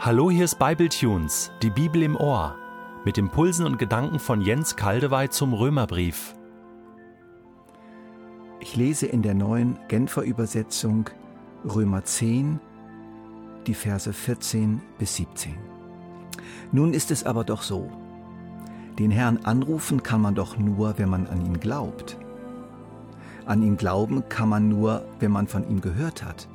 Hallo, hier ist Bibletunes, die Bibel im Ohr, mit Impulsen und Gedanken von Jens Kaldewey zum Römerbrief. Ich lese in der neuen Genfer Übersetzung Römer 10, die Verse 14 bis 17. Nun ist es aber doch so, den Herrn anrufen kann man doch nur, wenn man an ihn glaubt. An ihn glauben kann man nur, wenn man von ihm gehört hat.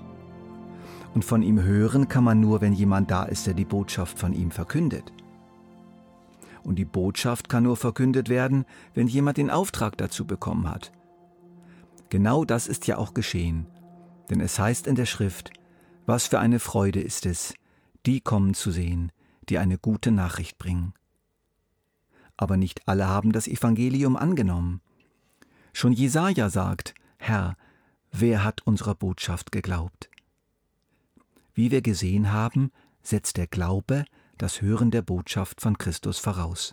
Und von ihm hören kann man nur, wenn jemand da ist, der die Botschaft von ihm verkündet. Und die Botschaft kann nur verkündet werden, wenn jemand den Auftrag dazu bekommen hat. Genau das ist ja auch geschehen, denn es heißt in der Schrift, was für eine Freude ist es, die kommen zu sehen, die eine gute Nachricht bringen. Aber nicht alle haben das Evangelium angenommen. Schon Jesaja sagt, Herr, wer hat unserer Botschaft geglaubt? Wie wir gesehen haben, setzt der Glaube das Hören der Botschaft von Christus voraus.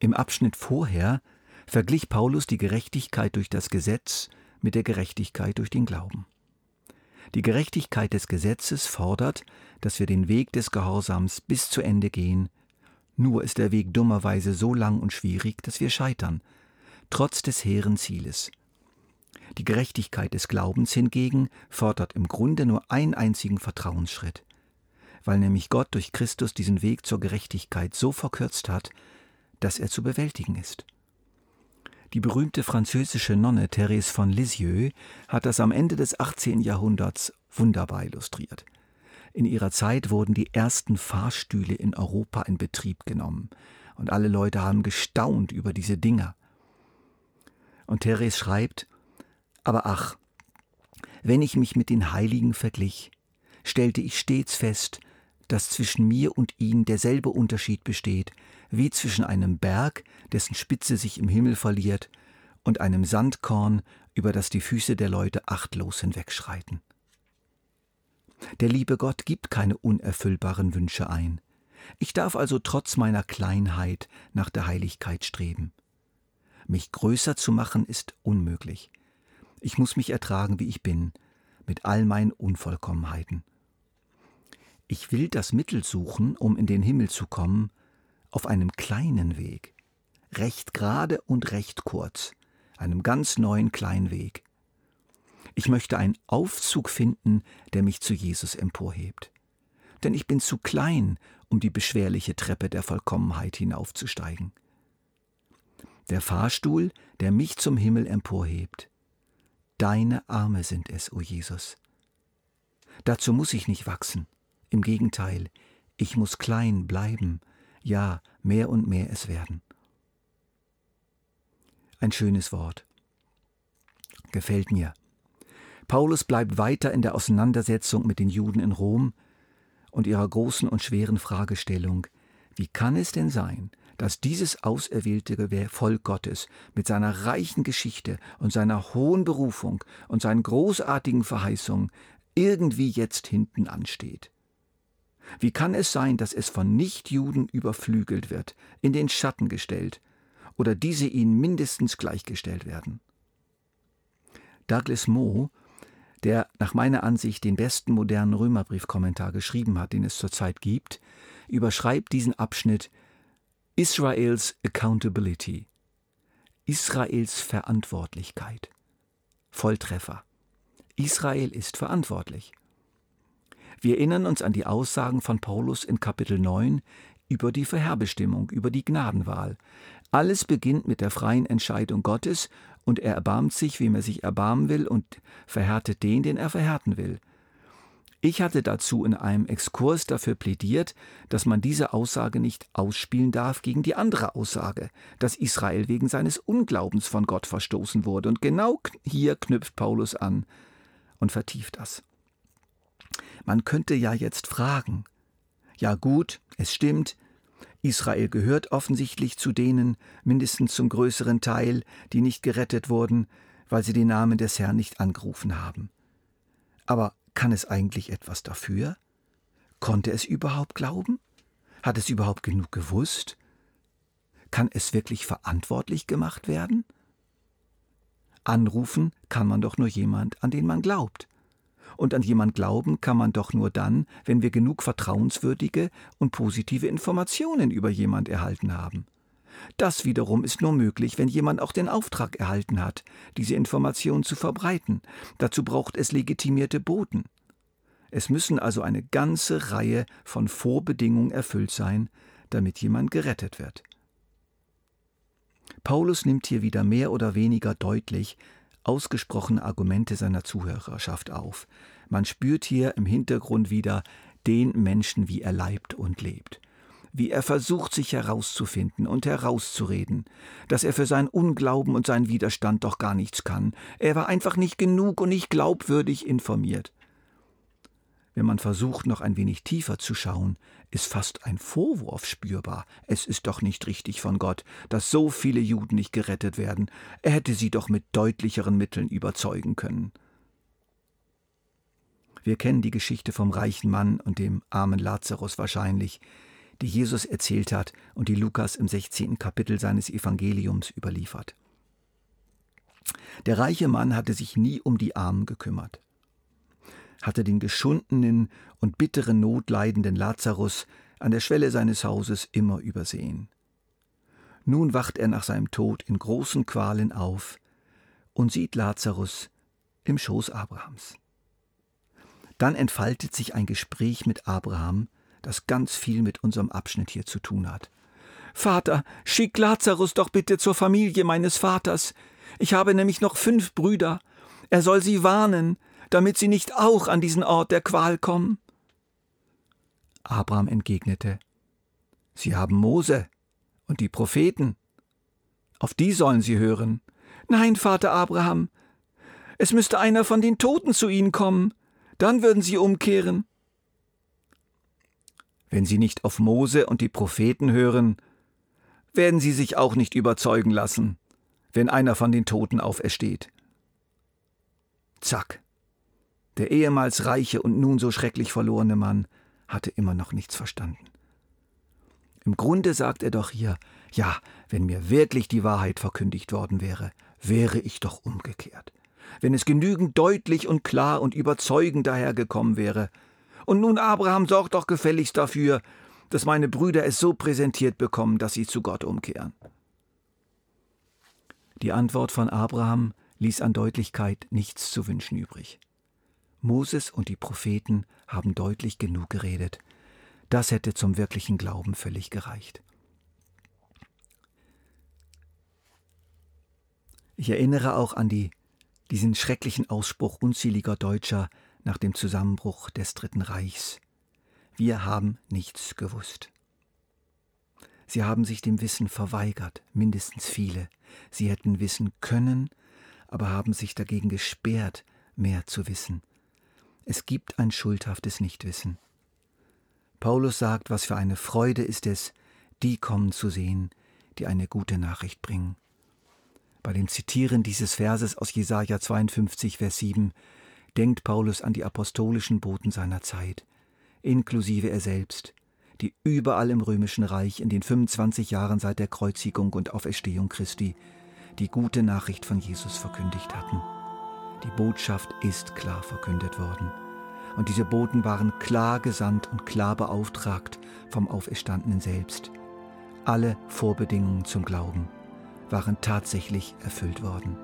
Im Abschnitt vorher verglich Paulus die Gerechtigkeit durch das Gesetz mit der Gerechtigkeit durch den Glauben. Die Gerechtigkeit des Gesetzes fordert, dass wir den Weg des Gehorsams bis zu Ende gehen, nur ist der Weg dummerweise so lang und schwierig, dass wir scheitern, trotz des hehren Zieles. Die Gerechtigkeit des Glaubens hingegen fordert im Grunde nur einen einzigen Vertrauensschritt, weil nämlich Gott durch Christus diesen Weg zur Gerechtigkeit so verkürzt hat, dass er zu bewältigen ist. Die berühmte französische Nonne Therese von Lisieux hat das am Ende des 18. Jahrhunderts wunderbar illustriert. In ihrer Zeit wurden die ersten Fahrstühle in Europa in Betrieb genommen, und alle Leute haben gestaunt über diese Dinger. Und Therese schreibt, aber ach, wenn ich mich mit den Heiligen verglich, stellte ich stets fest, dass zwischen mir und ihnen derselbe Unterschied besteht, wie zwischen einem Berg, dessen Spitze sich im Himmel verliert, und einem Sandkorn, über das die Füße der Leute achtlos hinwegschreiten. Der liebe Gott gibt keine unerfüllbaren Wünsche ein. Ich darf also trotz meiner Kleinheit nach der Heiligkeit streben. Mich größer zu machen ist unmöglich. Ich muss mich ertragen, wie ich bin, mit all meinen Unvollkommenheiten. Ich will das Mittel suchen, um in den Himmel zu kommen, auf einem kleinen Weg, recht gerade und recht kurz, einem ganz neuen kleinen Weg. Ich möchte einen Aufzug finden, der mich zu Jesus emporhebt. Denn ich bin zu klein, um die beschwerliche Treppe der Vollkommenheit hinaufzusteigen. Der Fahrstuhl, der mich zum Himmel emporhebt, Deine Arme sind es, o Jesus. Dazu muss ich nicht wachsen. Im Gegenteil, ich muss klein bleiben, ja, mehr und mehr es werden. Ein schönes Wort. Gefällt mir. Paulus bleibt weiter in der Auseinandersetzung mit den Juden in Rom und ihrer großen und schweren Fragestellung, wie kann es denn sein, dass dieses auserwählte Volk Gottes mit seiner reichen Geschichte und seiner hohen Berufung und seinen großartigen Verheißungen irgendwie jetzt hinten ansteht. Wie kann es sein, dass es von Nichtjuden überflügelt wird, in den Schatten gestellt, oder diese ihnen mindestens gleichgestellt werden? Douglas Moe, der nach meiner Ansicht den besten modernen Römerbriefkommentar geschrieben hat, den es zurzeit gibt, überschreibt diesen Abschnitt Israels Accountability. Israels Verantwortlichkeit. Volltreffer. Israel ist verantwortlich. Wir erinnern uns an die Aussagen von Paulus in Kapitel 9 über die Vorherbestimmung, über die Gnadenwahl. Alles beginnt mit der freien Entscheidung Gottes und er erbarmt sich, wem er sich erbarmen will und verhärtet den, den er verhärten will. Ich hatte dazu in einem Exkurs dafür plädiert, dass man diese Aussage nicht ausspielen darf gegen die andere Aussage, dass Israel wegen seines Unglaubens von Gott verstoßen wurde. Und genau hier knüpft Paulus an und vertieft das. Man könnte ja jetzt fragen, ja gut, es stimmt, Israel gehört offensichtlich zu denen, mindestens zum größeren Teil, die nicht gerettet wurden, weil sie den Namen des Herrn nicht angerufen haben. Aber kann es eigentlich etwas dafür? Konnte es überhaupt glauben? Hat es überhaupt genug gewusst? Kann es wirklich verantwortlich gemacht werden? Anrufen kann man doch nur jemand, an den man glaubt. Und an jemand glauben kann man doch nur dann, wenn wir genug vertrauenswürdige und positive Informationen über jemand erhalten haben. Das wiederum ist nur möglich, wenn jemand auch den Auftrag erhalten hat, diese Information zu verbreiten. Dazu braucht es legitimierte Boten. Es müssen also eine ganze Reihe von Vorbedingungen erfüllt sein, damit jemand gerettet wird. Paulus nimmt hier wieder mehr oder weniger deutlich ausgesprochene Argumente seiner Zuhörerschaft auf. Man spürt hier im Hintergrund wieder den Menschen, wie er leibt und lebt. Wie er versucht, sich herauszufinden und herauszureden, dass er für seinen Unglauben und seinen Widerstand doch gar nichts kann. Er war einfach nicht genug und nicht glaubwürdig informiert. Wenn man versucht, noch ein wenig tiefer zu schauen, ist fast ein Vorwurf spürbar. Es ist doch nicht richtig von Gott, dass so viele Juden nicht gerettet werden. Er hätte sie doch mit deutlicheren Mitteln überzeugen können. Wir kennen die Geschichte vom reichen Mann und dem armen Lazarus wahrscheinlich, die Jesus erzählt hat und die Lukas im 16. Kapitel seines Evangeliums überliefert. Der reiche Mann hatte sich nie um die Armen gekümmert hatte den geschundenen und bitteren notleidenden Lazarus an der Schwelle seines Hauses immer übersehen. Nun wacht er nach seinem Tod in großen Qualen auf und sieht Lazarus im Schoß Abrahams. Dann entfaltet sich ein Gespräch mit Abraham, das ganz viel mit unserem Abschnitt hier zu tun hat. Vater, schick Lazarus doch bitte zur Familie meines Vaters. Ich habe nämlich noch fünf Brüder. Er soll sie warnen, damit sie nicht auch an diesen Ort der Qual kommen? Abraham entgegnete, Sie haben Mose und die Propheten. Auf die sollen sie hören. Nein, Vater Abraham, es müsste einer von den Toten zu ihnen kommen, dann würden sie umkehren. Wenn sie nicht auf Mose und die Propheten hören, werden sie sich auch nicht überzeugen lassen, wenn einer von den Toten aufersteht. Zack. Der ehemals reiche und nun so schrecklich verlorene Mann hatte immer noch nichts verstanden. Im Grunde sagt er doch hier, ja, wenn mir wirklich die Wahrheit verkündigt worden wäre, wäre ich doch umgekehrt. Wenn es genügend deutlich und klar und überzeugend dahergekommen wäre. Und nun, Abraham, sorgt doch gefälligst dafür, dass meine Brüder es so präsentiert bekommen, dass sie zu Gott umkehren. Die Antwort von Abraham ließ an Deutlichkeit nichts zu wünschen übrig. Moses und die Propheten haben deutlich genug geredet. Das hätte zum wirklichen Glauben völlig gereicht. Ich erinnere auch an die, diesen schrecklichen Ausspruch unzähliger Deutscher nach dem Zusammenbruch des Dritten Reichs. Wir haben nichts gewusst. Sie haben sich dem Wissen verweigert, mindestens viele. Sie hätten wissen können, aber haben sich dagegen gesperrt, mehr zu wissen. Es gibt ein schuldhaftes Nichtwissen. Paulus sagt, was für eine Freude ist es, die kommen zu sehen, die eine gute Nachricht bringen. Bei dem Zitieren dieses Verses aus Jesaja 52, Vers 7 denkt Paulus an die apostolischen Boten seiner Zeit, inklusive er selbst, die überall im römischen Reich in den 25 Jahren seit der Kreuzigung und Auferstehung Christi die gute Nachricht von Jesus verkündigt hatten. Die Botschaft ist klar verkündet worden. Und diese Boten waren klar gesandt und klar beauftragt vom Auferstandenen selbst. Alle Vorbedingungen zum Glauben waren tatsächlich erfüllt worden.